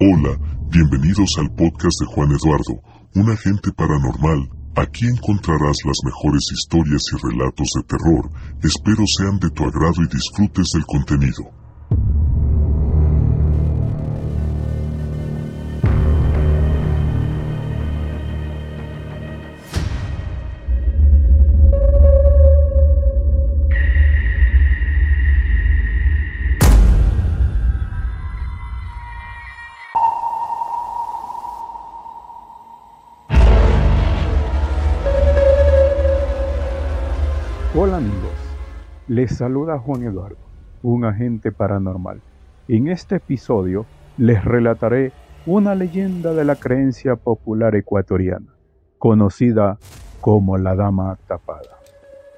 Hola, bienvenidos al podcast de Juan Eduardo, un agente paranormal. Aquí encontrarás las mejores historias y relatos de terror. Espero sean de tu agrado y disfrutes del contenido. Hola amigos, les saluda Juan Eduardo, un agente paranormal. En este episodio les relataré una leyenda de la creencia popular ecuatoriana, conocida como la Dama Tapada.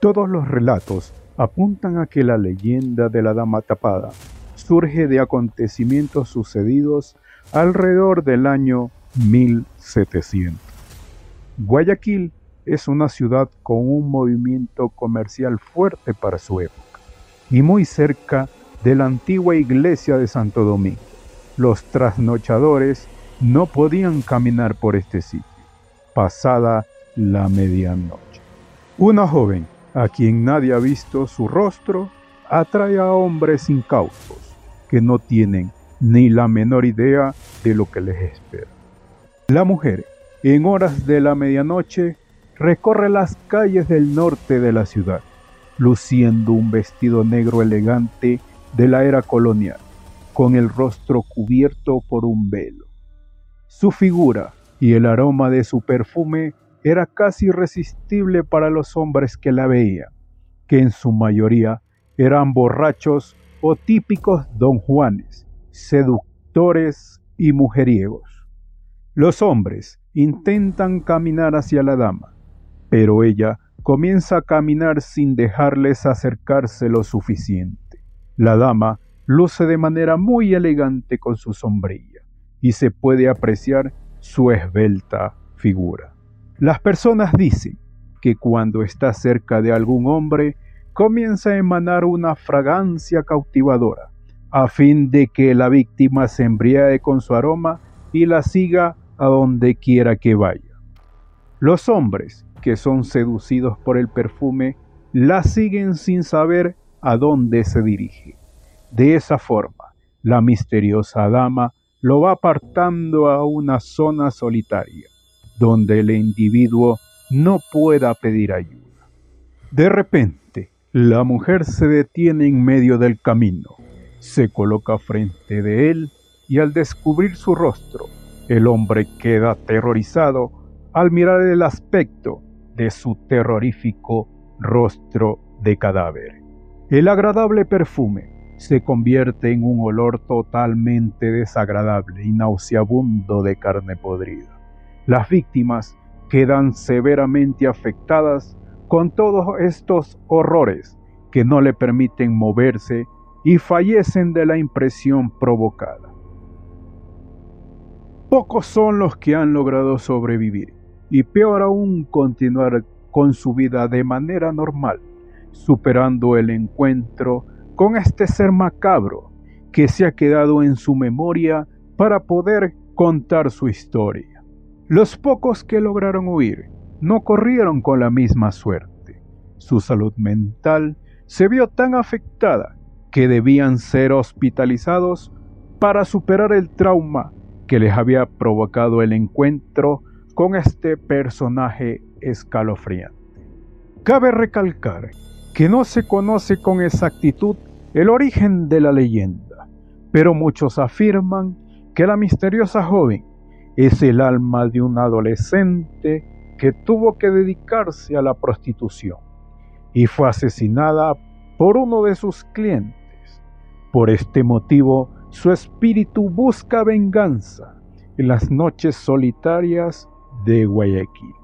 Todos los relatos apuntan a que la leyenda de la Dama Tapada surge de acontecimientos sucedidos alrededor del año 1700. Guayaquil es una ciudad con un movimiento comercial fuerte para su época y muy cerca de la antigua iglesia de Santo Domingo. Los trasnochadores no podían caminar por este sitio, pasada la medianoche. Una joven, a quien nadie ha visto su rostro, atrae a hombres incautos que no tienen ni la menor idea de lo que les espera. La mujer, en horas de la medianoche, recorre las calles del norte de la ciudad, luciendo un vestido negro elegante de la era colonial, con el rostro cubierto por un velo. Su figura y el aroma de su perfume era casi irresistible para los hombres que la veían, que en su mayoría eran borrachos o típicos don Juanes, seductores y mujeriegos. Los hombres intentan caminar hacia la dama, pero ella comienza a caminar sin dejarles acercarse lo suficiente. La dama luce de manera muy elegante con su sombrilla y se puede apreciar su esbelta figura. Las personas dicen que cuando está cerca de algún hombre comienza a emanar una fragancia cautivadora, a fin de que la víctima se embriague con su aroma y la siga a donde quiera que vaya. Los hombres que son seducidos por el perfume la siguen sin saber a dónde se dirige. De esa forma, la misteriosa dama lo va apartando a una zona solitaria, donde el individuo no pueda pedir ayuda. De repente, la mujer se detiene en medio del camino, se coloca frente de él y al descubrir su rostro, el hombre queda aterrorizado al mirar el aspecto de su terrorífico rostro de cadáver. El agradable perfume se convierte en un olor totalmente desagradable y nauseabundo de carne podrida. Las víctimas quedan severamente afectadas con todos estos horrores que no le permiten moverse y fallecen de la impresión provocada. Pocos son los que han logrado sobrevivir y peor aún continuar con su vida de manera normal, superando el encuentro con este ser macabro que se ha quedado en su memoria para poder contar su historia. Los pocos que lograron huir no corrieron con la misma suerte. Su salud mental se vio tan afectada que debían ser hospitalizados para superar el trauma que les había provocado el encuentro con este personaje escalofriante. Cabe recalcar que no se conoce con exactitud el origen de la leyenda, pero muchos afirman que la misteriosa joven es el alma de un adolescente que tuvo que dedicarse a la prostitución y fue asesinada por uno de sus clientes. Por este motivo, su espíritu busca venganza en las noches solitarias de Guayaquil.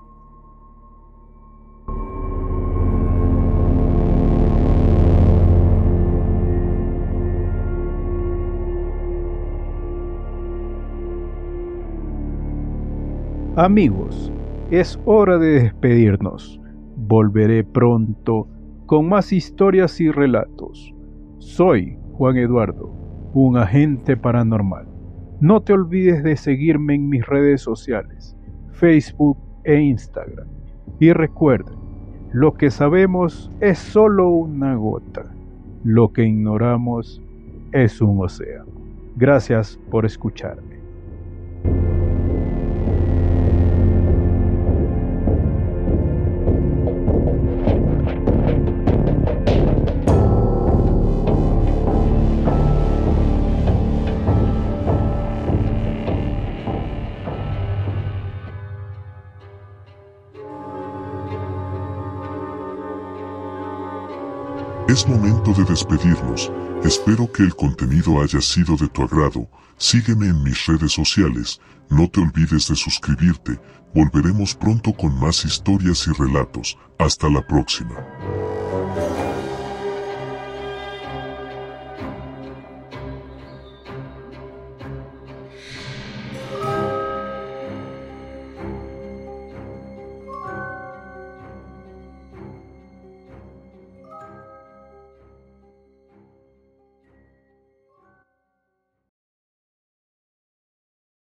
Amigos, es hora de despedirnos. Volveré pronto con más historias y relatos. Soy Juan Eduardo, un agente paranormal. No te olvides de seguirme en mis redes sociales, Facebook e Instagram. Y recuerda, lo que sabemos es solo una gota. Lo que ignoramos es un océano. Gracias por escucharme. Es momento de despedirnos. Espero que el contenido haya sido de tu agrado. Sígueme en mis redes sociales. No te olvides de suscribirte. Volveremos pronto con más historias y relatos. Hasta la próxima.